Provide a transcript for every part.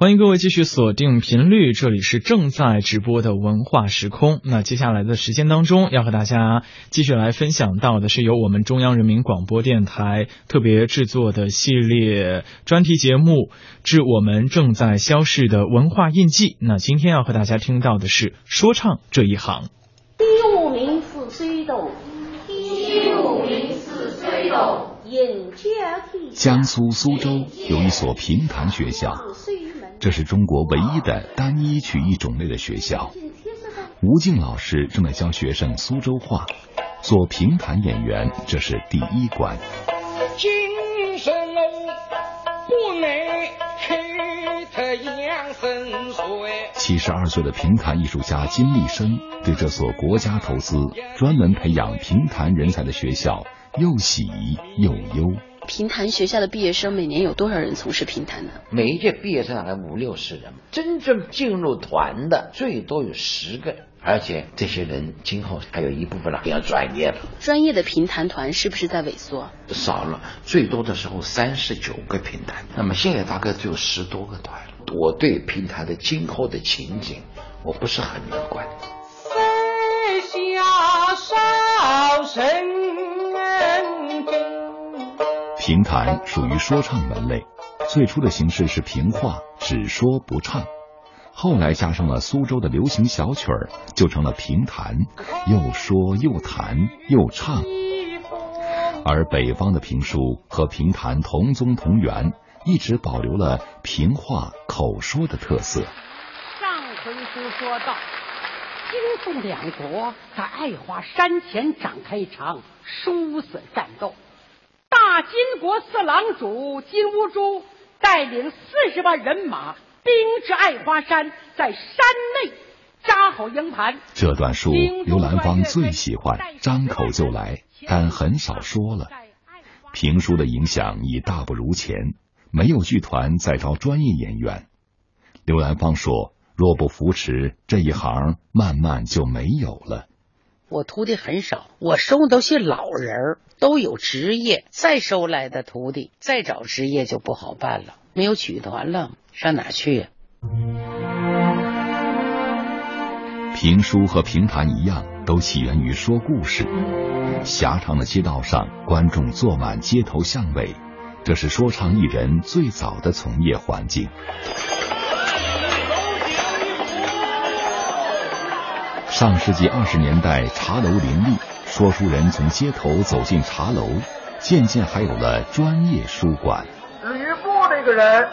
欢迎各位继续锁定频率，这里是正在直播的文化时空。那接下来的时间当中，要和大家继续来分享到的是由我们中央人民广播电台特别制作的系列专题节目《致我们正在消逝的文化印记》。那今天要和大家听到的是说唱这一行。第五名是水动，第五名是水动。江苏苏州有一所评弹学校。这是中国唯一的单一曲艺种类的学校。吴静老师正在教学生苏州话，做评弹演员，这是第一关。今生不能养生七十二岁的评弹艺术家金立生对这所国家投资、专门培养评弹人才的学校又喜又忧。评弹学校的毕业生每年有多少人从事平潭呢？每一届毕业生大概五六十人，真正进入团的最多有十个，而且这些人今后还有一部分呢比较专业的。专业的评弹团是不是在萎缩？少了，最多的时候三十九个评弹，那么现在大概只有十多个团了。我对评弹的今后的情景，我不是很乐观。飞下少神。评弹属于说唱门类，最初的形式是评话，只说不唱，后来加上了苏州的流行小曲儿，就成了评弹，又说又弹又唱。而北方的评书和评弹同宗同源，一直保留了评话口说的特色。上回书说到，金宋两国在爱华山前展开一场殊死战斗。大金国四郎主金兀术带领四十万人马兵至爱花山，在山内扎好营盘。这段书刘兰芳最喜欢，张口就来，但很少说了。评书的影响已大不如前，没有剧团再招专业演员。刘兰芳说：“若不扶持这一行，慢慢就没有了。”我徒弟很少，我收的都些老人，都有职业。再收来的徒弟，再找职业就不好办了。没有曲团了，上哪去？评书和评弹一样，都起源于说故事。狭长的街道上，观众坐满街头巷尾，这是说唱艺人最早的从业环境。上世纪二十年代，茶楼林立，说书人从街头走进茶楼，渐渐还有了专业书馆。吕布这个人，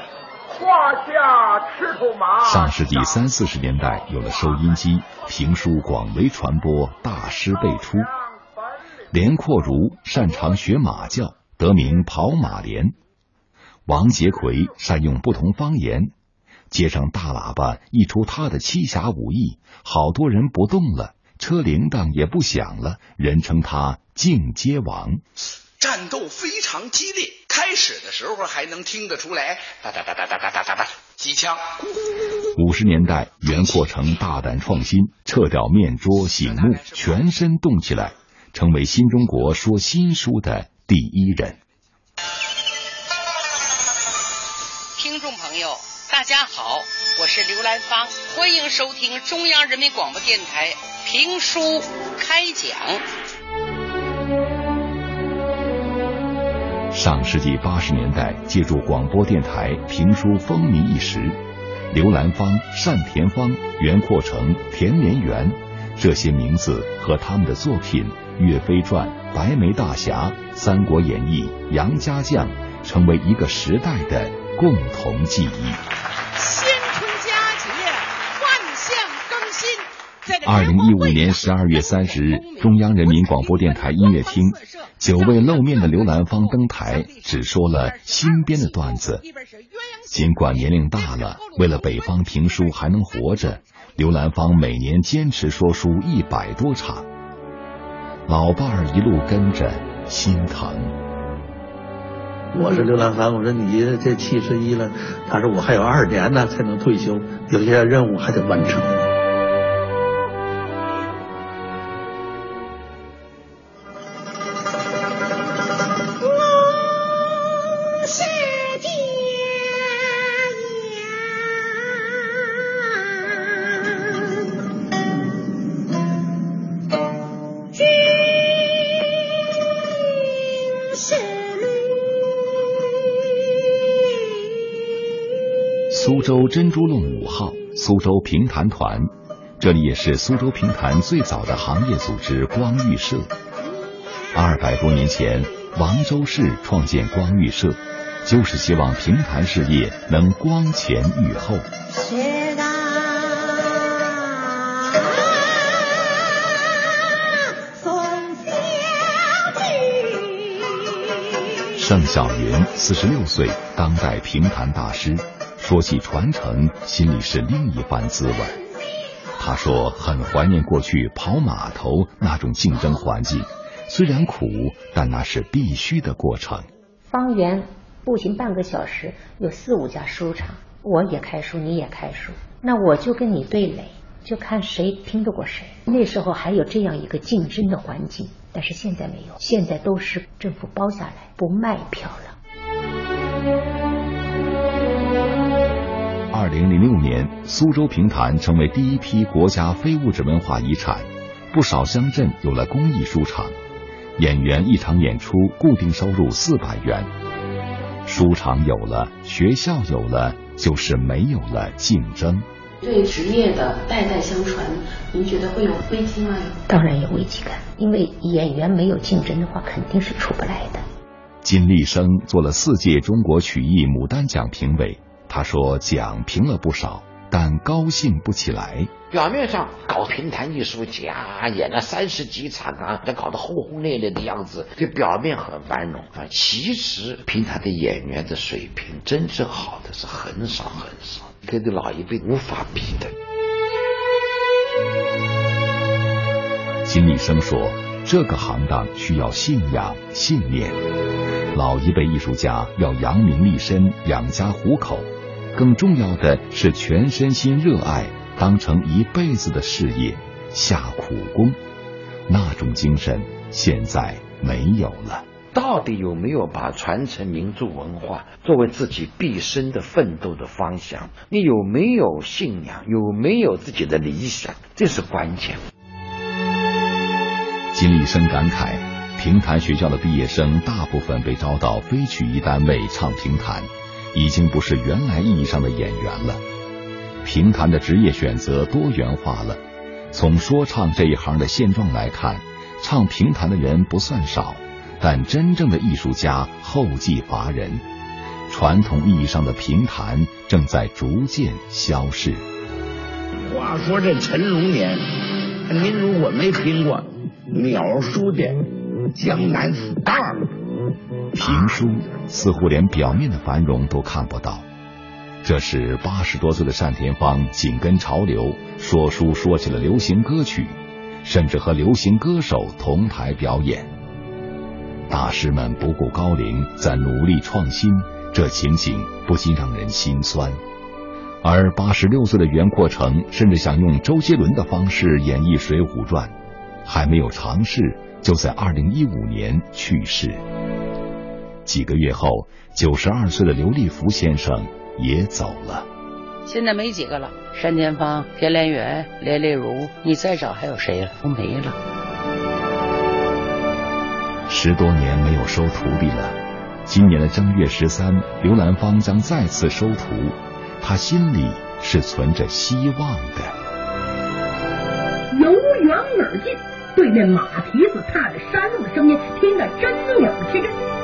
胯下赤兔马。上世纪三四十年代，有了收音机，评书广为传播，大师辈出。连阔如擅长学马叫，得名跑马连。王杰奎善用不同方言。街上大喇叭一出，他的七侠五义，好多人不动了，车铃铛也不响了，人称他进街王。战斗非常激烈，开始的时候还能听得出来哒哒哒哒哒哒哒哒哒机枪。五十年代，袁阔成大胆创新，撤掉面桌醒目，全身动起来，成为新中国说新书的第一人。家好，我是刘兰芳，欢迎收听中央人民广播电台评书开讲。上世纪八十年代，借助广播电台评书风靡一时，刘兰芳、单田芳、袁阔成、田连元这些名字和他们的作品《岳飞传》《白眉大侠》《三国演义》《杨家将》，成为一个时代的共同记忆。二零一五年十二月三十日，中央人民广播电台音乐厅，久未露面的刘兰芳登台，只说了新编的段子。尽管年龄大了，为了北方评书还能活着，刘兰芳每年坚持说书一百多场。老伴儿一路跟着，心疼。我是刘兰芳，我说你这七十一了，他说我还有二年呢才能退休，有些任务还得完成。苏州珍珠弄五号苏州评弹团，这里也是苏州评弹最早的行业组织光育社。二百多年前，王周氏创建光育社，就是希望评弹事业能光前裕后。盛小云四十六岁，当代评弹大师。说起传承，心里是另一番滋味。他说很怀念过去跑码头那种竞争环境，虽然苦，但那是必须的过程。方圆步行半个小时有四五家书场，我也开书，你也开书，那我就跟你对垒，就看谁拼得过谁。那时候还有这样一个竞争的环境。但是现在没有，现在都是政府包下来，不卖票了。零零六年，苏州评弹成为第一批国家非物质文化遗产，不少乡镇有了公益书场，演员一场演出固定收入四百元。书场有了，学校有了，就是没有了竞争。对职业的代代相传，您觉得会有危机吗？当然有危机感，因为演员没有竞争的话，肯定是出不来的。金立生做了四届中国曲艺牡丹奖评委，他说奖评了不少，但高兴不起来。表面上搞评弹艺术家，演了三十几场啊，这搞得轰轰烈烈的样子，这表面很繁荣啊，其实评弹的演员的水平，真正好的是很少很少。跟这老一辈无法比的。金立生说：“这个行当需要信仰、信念。老一辈艺术家要扬名立身、养家糊口，更重要的是全身心热爱，当成一辈子的事业，下苦功。那种精神现在没有了。”到底有没有把传承民族文化作为自己毕生的奋斗的方向？你有没有信仰？有没有自己的理想？这是关键。金立生感慨：评弹学校的毕业生大部分被招到非曲艺单位唱评弹，已经不是原来意义上的演员了。评弹的职业选择多元化了。从说唱这一行的现状来看，唱评弹的人不算少。但真正的艺术家后继乏人，传统意义上的评弹正在逐渐消逝。话说这陈龙年，您如果没听过鸟叔的江南 star，评书似乎连表面的繁荣都看不到。这时八十多岁的单田芳紧跟潮流，说书说起了流行歌曲，甚至和流行歌手同台表演。大师们不顾高龄在努力创新，这情景不禁让人心酸。而八十六岁的袁阔成甚至想用周杰伦的方式演绎《水浒传》，还没有尝试，就在二零一五年去世。几个月后，九十二岁的刘立福先生也走了。现在没几个了，单田芳、田连元、连丽如，你再找还有谁了？都没了。十多年没有收徒弟了，今年的正月十三，刘兰芳将再次收徒，他心里是存着希望的。由远而近，对面马蹄子踏着山路的声音听得真鸟气真。